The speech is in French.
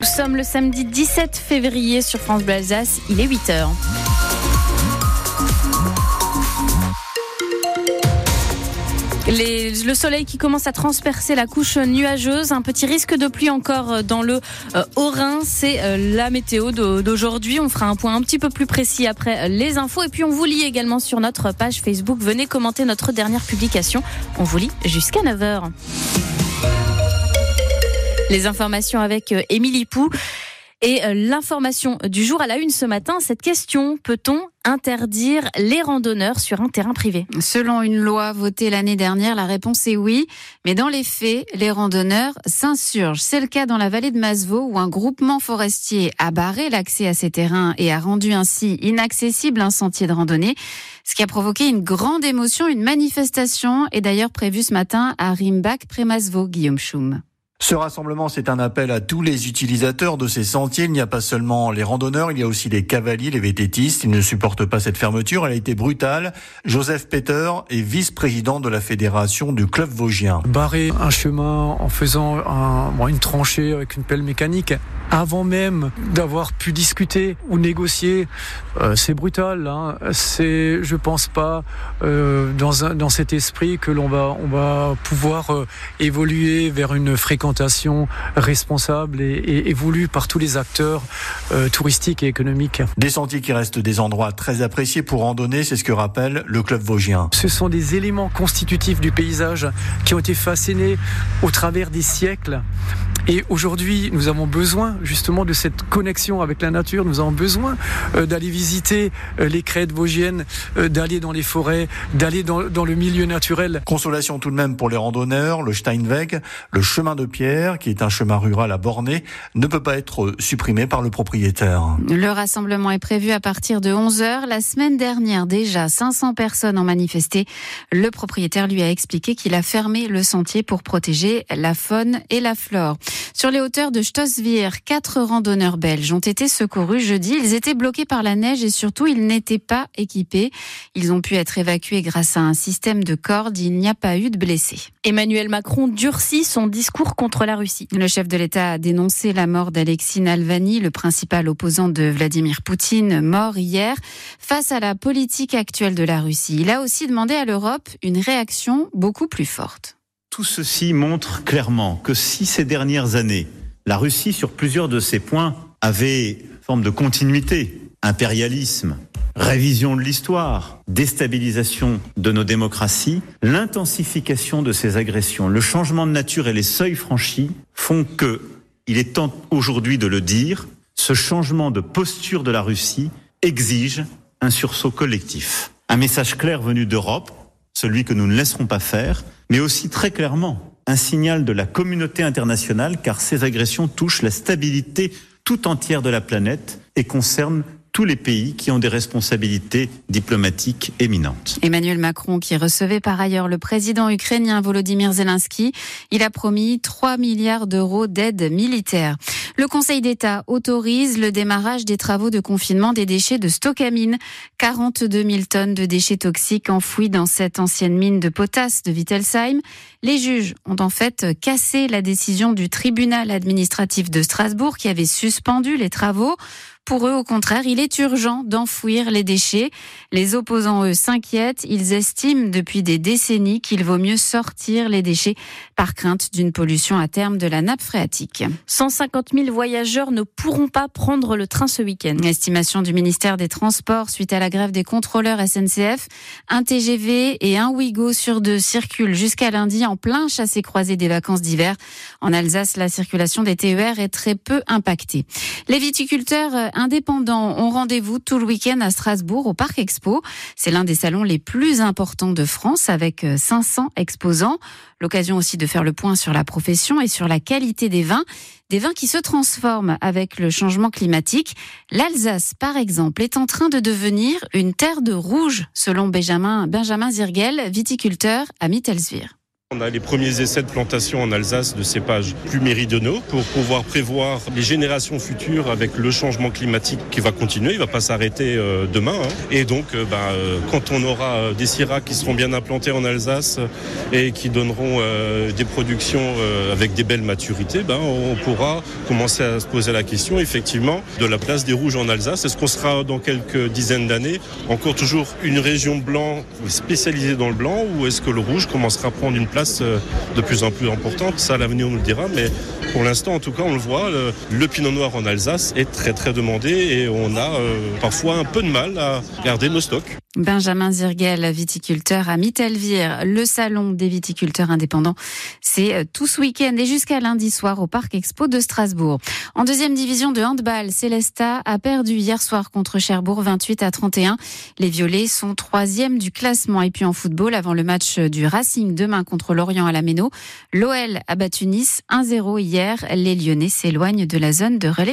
Nous sommes le samedi 17 février sur France Bleu Alsace, il est 8h. le soleil qui commence à transpercer la couche nuageuse, un petit risque de pluie encore dans le euh, Haut-Rhin, c'est euh, la météo d'aujourd'hui. On fera un point un petit peu plus précis après les infos et puis on vous lit également sur notre page Facebook. Venez commenter notre dernière publication. On vous lit jusqu'à 9h. Les informations avec euh, Émilie Pou. Et euh, l'information du jour à la une ce matin, cette question, peut-on interdire les randonneurs sur un terrain privé? Selon une loi votée l'année dernière, la réponse est oui. Mais dans les faits, les randonneurs s'insurgent. C'est le cas dans la vallée de Masevaux où un groupement forestier a barré l'accès à ces terrains et a rendu ainsi inaccessible un sentier de randonnée. Ce qui a provoqué une grande émotion, une manifestation est d'ailleurs prévue ce matin à Rimbach, près Masevaux, Guillaume Schum. Ce rassemblement, c'est un appel à tous les utilisateurs de ces sentiers. Il n'y a pas seulement les randonneurs, il y a aussi les cavaliers, les vététistes. Ils ne supportent pas cette fermeture. Elle a été brutale. Joseph Peter est vice-président de la fédération du club vosgien. Barrer un chemin en faisant une tranchée avec une pelle mécanique, avant même d'avoir pu discuter ou négocier, euh, c'est brutal. Hein. C'est, je pense pas, euh, dans, un, dans cet esprit que l'on va, on va pouvoir euh, évoluer vers une fréquence responsable et, et, voulue par tous les acteurs euh, touristiques et économiques. Des sentiers qui restent des endroits très appréciés pour randonner, c'est ce que rappelle le club vosgien. Ce sont des éléments constitutifs du paysage qui ont été façonnés au travers des siècles et aujourd'hui, nous avons besoin justement de cette connexion avec la nature. Nous avons besoin euh, d'aller visiter euh, les crêtes vosgiennes, euh, d'aller dans les forêts, d'aller dans, le milieu naturel. Consolation tout de même pour les randonneurs. Le Steinweg, le chemin de pierre, qui est un chemin rural à Bornay, ne peut pas être supprimé par le propriétaire. Le rassemblement est prévu à partir de 11h. La semaine dernière, déjà 500 personnes ont manifesté. Le propriétaire lui a expliqué qu'il a fermé le sentier pour protéger la faune et la flore. Sur les hauteurs de Stossvir, quatre randonneurs belges ont été secourus jeudi. Ils étaient bloqués par la neige et surtout, ils n'étaient pas équipés. Ils ont pu être évacués grâce à un système de cordes. Il n'y a pas eu de blessés. Emmanuel Macron durcit son discours contre la Russie. Le chef de l'État a dénoncé la mort d'Alexis Navalny, le principal opposant de Vladimir Poutine, mort hier, face à la politique actuelle de la Russie. Il a aussi demandé à l'Europe une réaction beaucoup plus forte. Tout ceci montre clairement que si ces dernières années, la Russie, sur plusieurs de ces points, avait forme de continuité, impérialisme, révision de l'histoire, déstabilisation de nos démocraties, l'intensification de ces agressions, le changement de nature et les seuils franchis font que, il est temps aujourd'hui de le dire, ce changement de posture de la Russie exige un sursaut collectif. Un message clair venu d'Europe, celui que nous ne laisserons pas faire, mais aussi très clairement un signal de la communauté internationale, car ces agressions touchent la stabilité tout entière de la planète et concernent tous les pays qui ont des responsabilités diplomatiques éminentes. Emmanuel Macron, qui recevait par ailleurs le président ukrainien Volodymyr Zelensky, il a promis 3 milliards d'euros d'aide militaire. Le Conseil d'État autorise le démarrage des travaux de confinement des déchets de Stockamine. 42 000 tonnes de déchets toxiques enfouis dans cette ancienne mine de potasse de Wittelsheim. Les juges ont en fait cassé la décision du tribunal administratif de Strasbourg qui avait suspendu les travaux. Pour eux, au contraire, il est urgent d'enfouir les déchets. Les opposants, eux, s'inquiètent. Ils estiment depuis des décennies qu'il vaut mieux sortir les déchets par crainte d'une pollution à terme de la nappe phréatique. 150 000 voyageurs ne pourront pas prendre le train ce week-end. Estimation du ministère des Transports suite à la grève des contrôleurs SNCF. Un TGV et un Ouigo sur deux circulent jusqu'à lundi en plein chassé-croisé des vacances d'hiver. En Alsace, la circulation des TER est très peu impactée. Les viticulteurs indépendants ont rendez-vous tout le week-end à Strasbourg au Parc Expo. C'est l'un des salons les plus importants de France avec 500 euh, exposants. L'occasion aussi de faire le point sur la profession et sur la qualité des vins. Des vins qui se transforment avec le changement climatique. L'Alsace, par exemple, est en train de devenir une terre de rouge, selon Benjamin, Benjamin Zirgel, viticulteur à Mittelswir. On a les premiers essais de plantation en Alsace de cépages plus méridionaux pour pouvoir prévoir les générations futures avec le changement climatique qui va continuer, il va pas s'arrêter euh, demain. Hein. Et donc, euh, bah, euh, quand on aura des syrahs qui seront bien implantés en Alsace et qui donneront des productions avec des belles maturités, bah, on pourra commencer à se poser la question effectivement de la place des rouges en Alsace. Est-ce qu'on sera dans quelques dizaines d'années encore toujours une région blanc spécialisée dans le blanc ou est-ce que le rouge commencera à prendre une place euh, de plus en plus importante. Ça, l'avenir nous le dira. Mais pour l'instant, en tout cas, on le voit, le, pinot noir en Alsace est très très demandé et on a euh, parfois un peu de mal à garder nos stocks. Benjamin Zirgel, viticulteur à Mittelvire. Le salon des viticulteurs indépendants, c'est euh, tout ce week-end et jusqu'à lundi soir au Parc Expo de Strasbourg. En deuxième division de handball, Célesta a perdu hier soir contre Cherbourg 28 à 31. Les Violets sont troisième du classement. Et puis en football, avant le match du Racing demain contre Lorient à la Méno, l'OL a battu Nice 1-0 hier. Les Lyonnais s'éloignent de la zone de relégation.